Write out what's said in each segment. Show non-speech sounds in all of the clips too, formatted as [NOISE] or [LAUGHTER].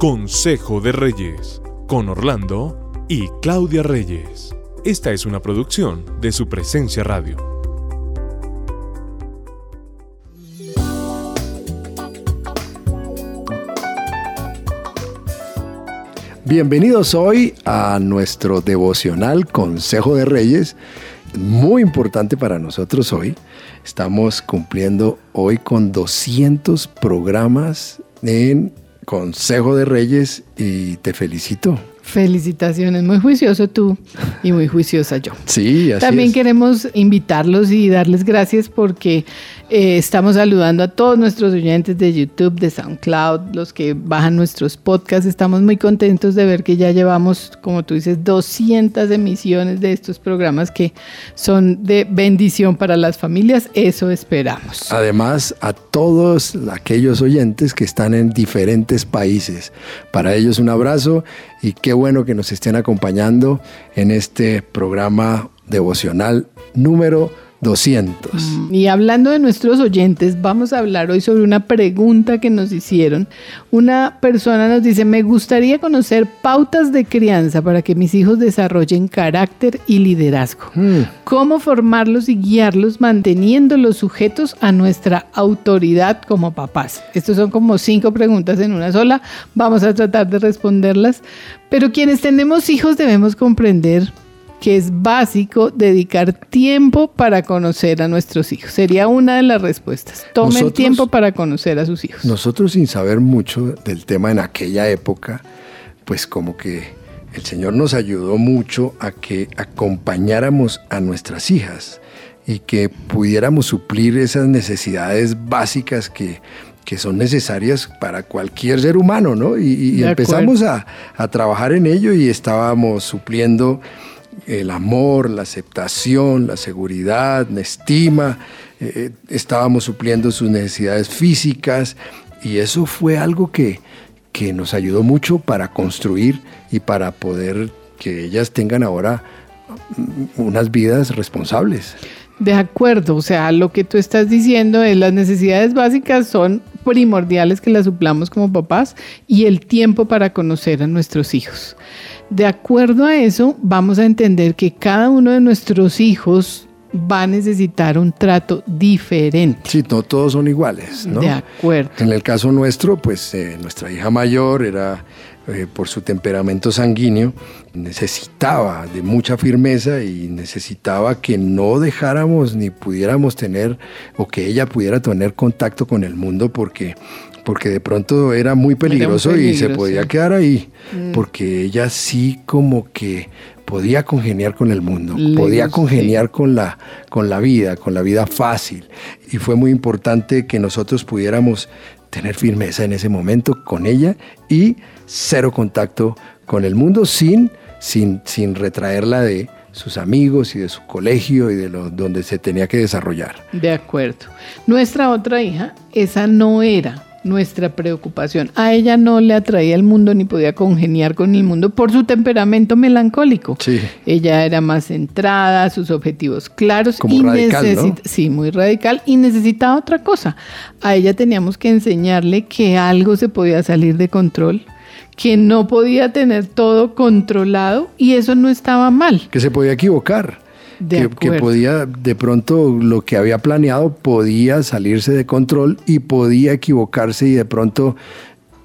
Consejo de Reyes, con Orlando y Claudia Reyes. Esta es una producción de su presencia radio. Bienvenidos hoy a nuestro devocional Consejo de Reyes. Muy importante para nosotros hoy. Estamos cumpliendo hoy con 200 programas en Consejo de Reyes y te felicito. Felicitaciones, muy juicioso tú y muy juiciosa yo. Sí, así También es. queremos invitarlos y darles gracias porque eh, estamos saludando a todos nuestros oyentes de YouTube, de SoundCloud, los que bajan nuestros podcasts. Estamos muy contentos de ver que ya llevamos, como tú dices, 200 emisiones de estos programas que son de bendición para las familias. Eso esperamos. Además, a todos aquellos oyentes que están en diferentes países. Para ellos un abrazo y qué bueno que nos estén acompañando en este programa devocional número 200. Y hablando de nuestros oyentes, vamos a hablar hoy sobre una pregunta que nos hicieron. Una persona nos dice, me gustaría conocer pautas de crianza para que mis hijos desarrollen carácter y liderazgo. Mm, ¿Cómo formarlos y guiarlos manteniéndolos sujetos a nuestra autoridad como papás? Estos son como cinco preguntas en una sola. Vamos a tratar de responderlas. Pero quienes tenemos hijos debemos comprender que es básico dedicar tiempo para conocer a nuestros hijos. Sería una de las respuestas. Tomen Nosotros- tiempo para conocer a sus hijos. Nosotros sin saber mucho del tema en aquella época, pues como que el Señor nos ayudó mucho a que acompañáramos a nuestras hijas y que pudiéramos suplir esas necesidades básicas que, que son necesarias para cualquier ser humano, ¿no? Y, y empezamos a, a trabajar en ello y estábamos supliendo el amor, la aceptación, la seguridad, la estima, eh, estábamos supliendo sus necesidades físicas y eso fue algo que, que nos ayudó mucho para construir y para poder que ellas tengan ahora mm, unas vidas responsables. De acuerdo, o sea, lo que tú estás diciendo es las necesidades básicas son primordiales que las suplamos como papás y el tiempo para conocer a nuestros hijos. De acuerdo a eso, vamos a entender que cada uno de nuestros hijos va a necesitar un trato diferente. Sí, no todos son iguales, ¿no? De acuerdo. En el caso nuestro, pues eh, nuestra hija mayor era, eh, por su temperamento sanguíneo, necesitaba de mucha firmeza y necesitaba que no dejáramos ni pudiéramos tener, o que ella pudiera tener contacto con el mundo porque, porque de pronto era muy peligroso, y se podía sí. quedar ahí, porque ella sí como que podía congeniar con el mundo, Le podía congeniar con la, con la vida, con la vida fácil. Y fue muy importante que nosotros pudiéramos tener firmeza en ese momento con ella y cero contacto con el mundo sin, sin, sin retraerla de sus amigos y de su colegio y de lo, donde se tenía que desarrollar. De acuerdo. Nuestra otra hija, esa no era nuestra preocupación. A ella no le atraía el mundo ni podía congeniar con el mundo por su temperamento melancólico. Sí. Ella era más centrada, sus objetivos claros Como y radical, ¿no? sí, muy radical y necesitaba otra cosa. A ella teníamos que enseñarle que algo se podía salir de control, que no podía tener todo controlado y eso no estaba mal. Que se podía equivocar. De que, podía, de pronto, lo que había planeado podía salirse de control y podía equivocarse y de pronto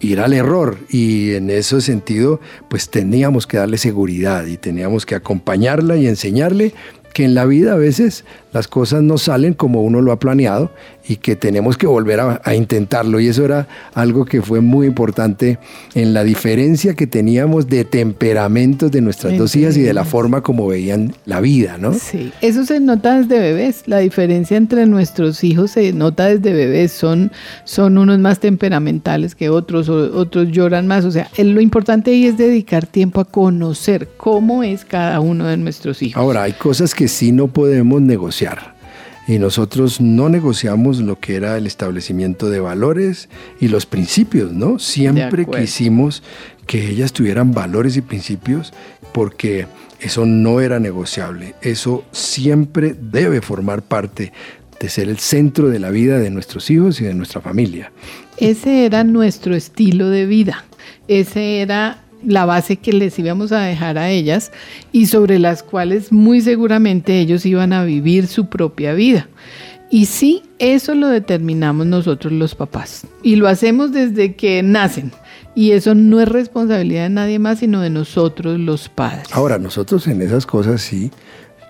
ir al error. Y en ese sentido, pues teníamos que darle seguridad y teníamos que acompañarla y enseñarle que en la vida a veces las cosas no salen como uno lo ha planeado y que tenemos que volver a, a intentarlo. Y eso era algo que fue muy importante en la diferencia que teníamos de temperamentos de nuestras dos hijas y de la forma como veían la vida, ¿no? Sí, eso se nota desde bebés. La diferencia entre nuestros hijos se nota desde bebés. Son, son unos más temperamentales que otros, o- otros lloran más. O sea, lo importante ahí es dedicar tiempo a conocer cómo es cada uno de nuestros hijos. Ahora, hay cosas que sí no podemos negociar. Y nosotros no negociamos lo que era el establecimiento de valores y los principios, ¿no? Siempre quisimos que ellas tuvieran valores y principios porque eso no era negociable. Eso siempre debe formar parte de ser el centro de la vida de nuestros hijos y de nuestra familia. Ese era nuestro estilo de vida. Esa era la base que les íbamos a dejar a ellas y sobre las cuales muy seguramente ellos iban a vivir su propia vida. Y sí, eso lo determinamos nosotros los papás. Y lo hacemos desde que nacen. Y eso no es responsabilidad de nadie más, sino de nosotros los padres. Ahora, nosotros en esas cosas sí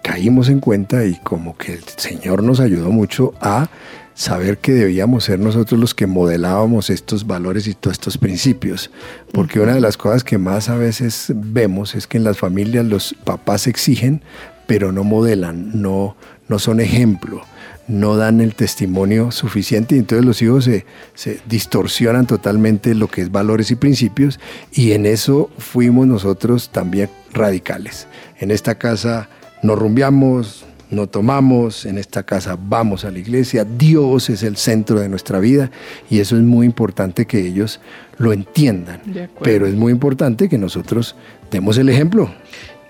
caímos en cuenta y como que el Señor nos ayudó mucho a saber que debíamos ser nosotros los que modelábamos estos valores y todos estos principios. Porque una de las cosas que más a veces vemos es que en las familias los papás exigen, pero no modelan, no, no son ejemplo no dan el testimonio suficiente y entonces los hijos se, se, distorsionan totalmente lo que es valores y principios y en eso fuimos nosotros también radicales. En esta casa nos rumbiamos, no tomamos, en esta casa vamos a la iglesia, Dios es el centro de nuestra vida y eso es muy importante que ellos lo entiendan, pero es muy importante que nosotros demos el ejemplo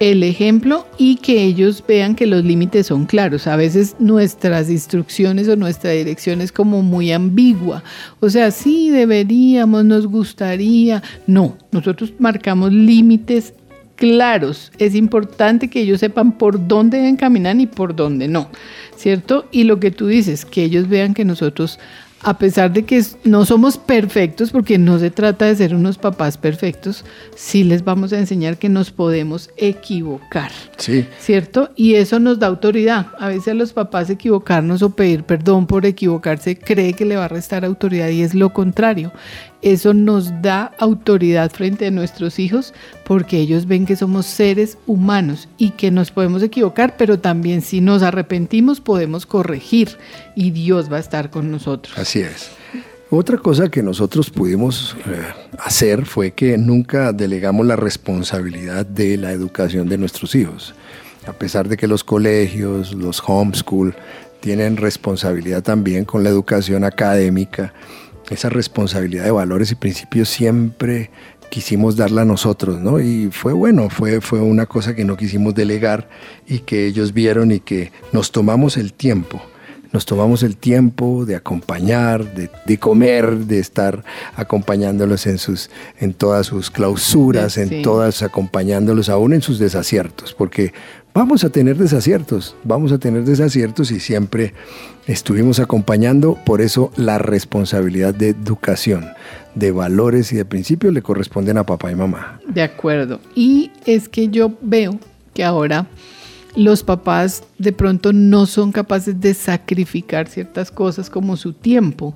el ejemplo y que ellos vean que los límites son claros. A veces nuestras instrucciones o nuestra dirección es como muy ambigua. O sea, sí deberíamos, nos gustaría. No, nosotros marcamos límites claros. Es importante que ellos sepan por dónde deben caminar y por dónde no, ¿cierto? Y lo que tú dices, que ellos vean que nosotros a pesar de que no somos perfectos, porque no se trata de ser unos papás perfectos, sí les vamos a enseñar que nos podemos equivocar. Sí. ¿Cierto? Y eso nos da autoridad. A veces a los papás equivocarnos o pedir perdón por equivocarse cree que le va a restar autoridad y es lo contrario eso nos da autoridad frente a nuestros hijos porque ellos ven que somos seres humanos y que nos podemos equivocar, pero también si nos arrepentimos podemos corregir y Dios va a estar con nosotros. Así es. Otra cosa que nosotros pudimos eh, hacer fue que nunca delegamos la responsabilidad de la educación de nuestros hijos. A pesar de que los colegios, los homeschool, tienen responsabilidad también con la educación académica, esa responsabilidad de valores y principios siempre quisimos darla a nosotros, ¿no? Y fue bueno, fue, fue una cosa que no quisimos delegar y que ellos vieron y que nos tomamos el tiempo. Nos tomamos el tiempo de acompañar, de, comer, de estar acompañándolos en, sus, en todas sus clausuras, en todas acompañándolos aún en sus desaciertos, porque vamos a tener desaciertos, vamos a tener desaciertos y siempre estuvimos acompañando, por eso la responsabilidad de educación, de valores y de principios le corresponden a papá y mamá. De acuerdo. Y es que yo veo que ahora los papás de pronto no son capaces de sacrificar ciertas cosas como su tiempo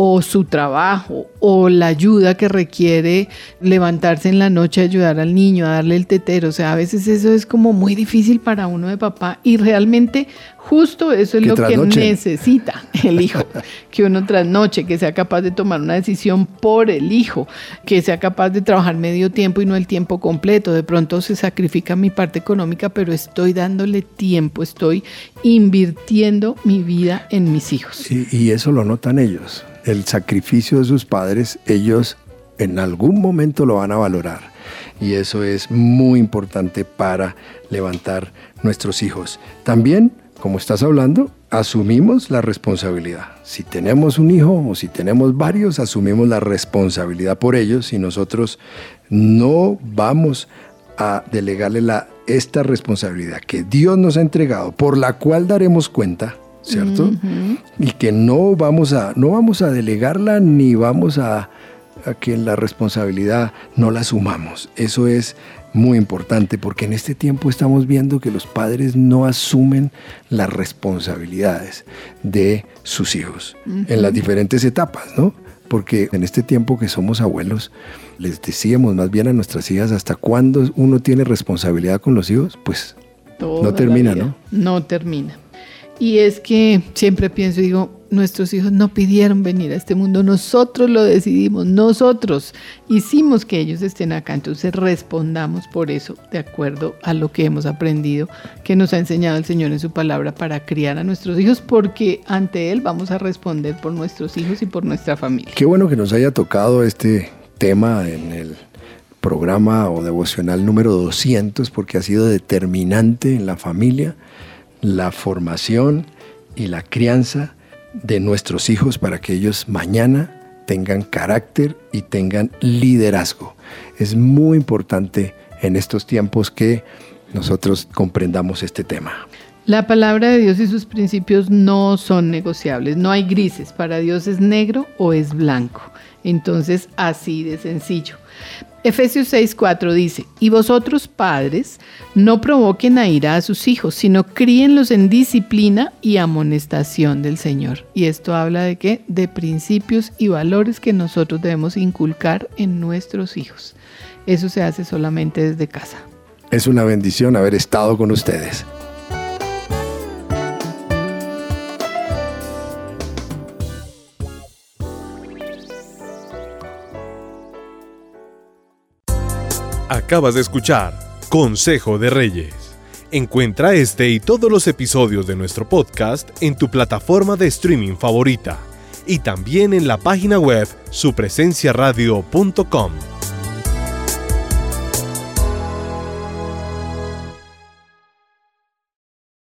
o su trabajo o la ayuda que requiere levantarse en la noche a ayudar al niño, a darle el tetero. O sea, a veces eso es como muy difícil para uno de papá y realmente justo eso es lo que necesita el [LAUGHS] hijo, que uno trasnoche, que sea capaz de tomar una decisión por el hijo, que sea capaz de trabajar medio tiempo y no el tiempo completo. De pronto se sacrifica mi parte económica, pero estoy dándole tiempo, estoy invirtiendo mi vida en mis hijos. y eso lo notan ellos el sacrificio de sus padres, ellos en algún momento lo van a valorar. Y eso es muy importante para levantar nuestros hijos. También, como estás hablando, asumimos la responsabilidad. Si tenemos un hijo o si tenemos varios, asumimos la responsabilidad por ellos y nosotros no vamos a delegarle la, esta responsabilidad que Dios nos ha entregado, por la cual daremos cuenta ¿cierto? Y que no vamos a, no vamos a delegarla ni vamos a, a que la responsabilidad no la asumamos. Eso es muy importante porque en este tiempo estamos viendo que los padres no asumen las responsabilidades de sus hijos en las diferentes etapas, ¿no? Porque en este tiempo que somos abuelos, les decíamos más bien a nuestras hijas, ¿hasta cuándo uno tiene responsabilidad con los hijos? Pues no termina, ¿no? No termina. Y es que siempre pienso, digo, nuestros hijos no pidieron venir a este mundo, nosotros lo decidimos, nosotros hicimos que ellos estén acá, entonces respondamos por eso, de acuerdo a lo que hemos aprendido, que nos ha enseñado el Señor en su palabra para criar a nuestros hijos, porque ante Él vamos a responder por nuestros hijos y por nuestra familia. Qué bueno que nos haya tocado este tema en el programa o devocional número 200, porque ha sido determinante en la familia la formación y la crianza de nuestros hijos para que ellos mañana tengan carácter y tengan liderazgo. Es muy importante en estos tiempos que nosotros comprendamos este tema. La palabra de Dios y sus principios no son negociables, no hay grises, para Dios es negro o es blanco. Entonces, así de sencillo. Efesios 6:4 dice, y vosotros padres, no provoquen a ira a sus hijos, sino críenlos en disciplina y amonestación del Señor. Y esto habla de qué? De principios y valores que nosotros debemos inculcar en nuestros hijos. Eso se hace solamente desde casa. Es una bendición haber estado con ustedes. Acabas de escuchar Consejo de Reyes. Encuentra este y todos los episodios de nuestro podcast en tu plataforma de streaming favorita y también en la página web supresenciaradio.com.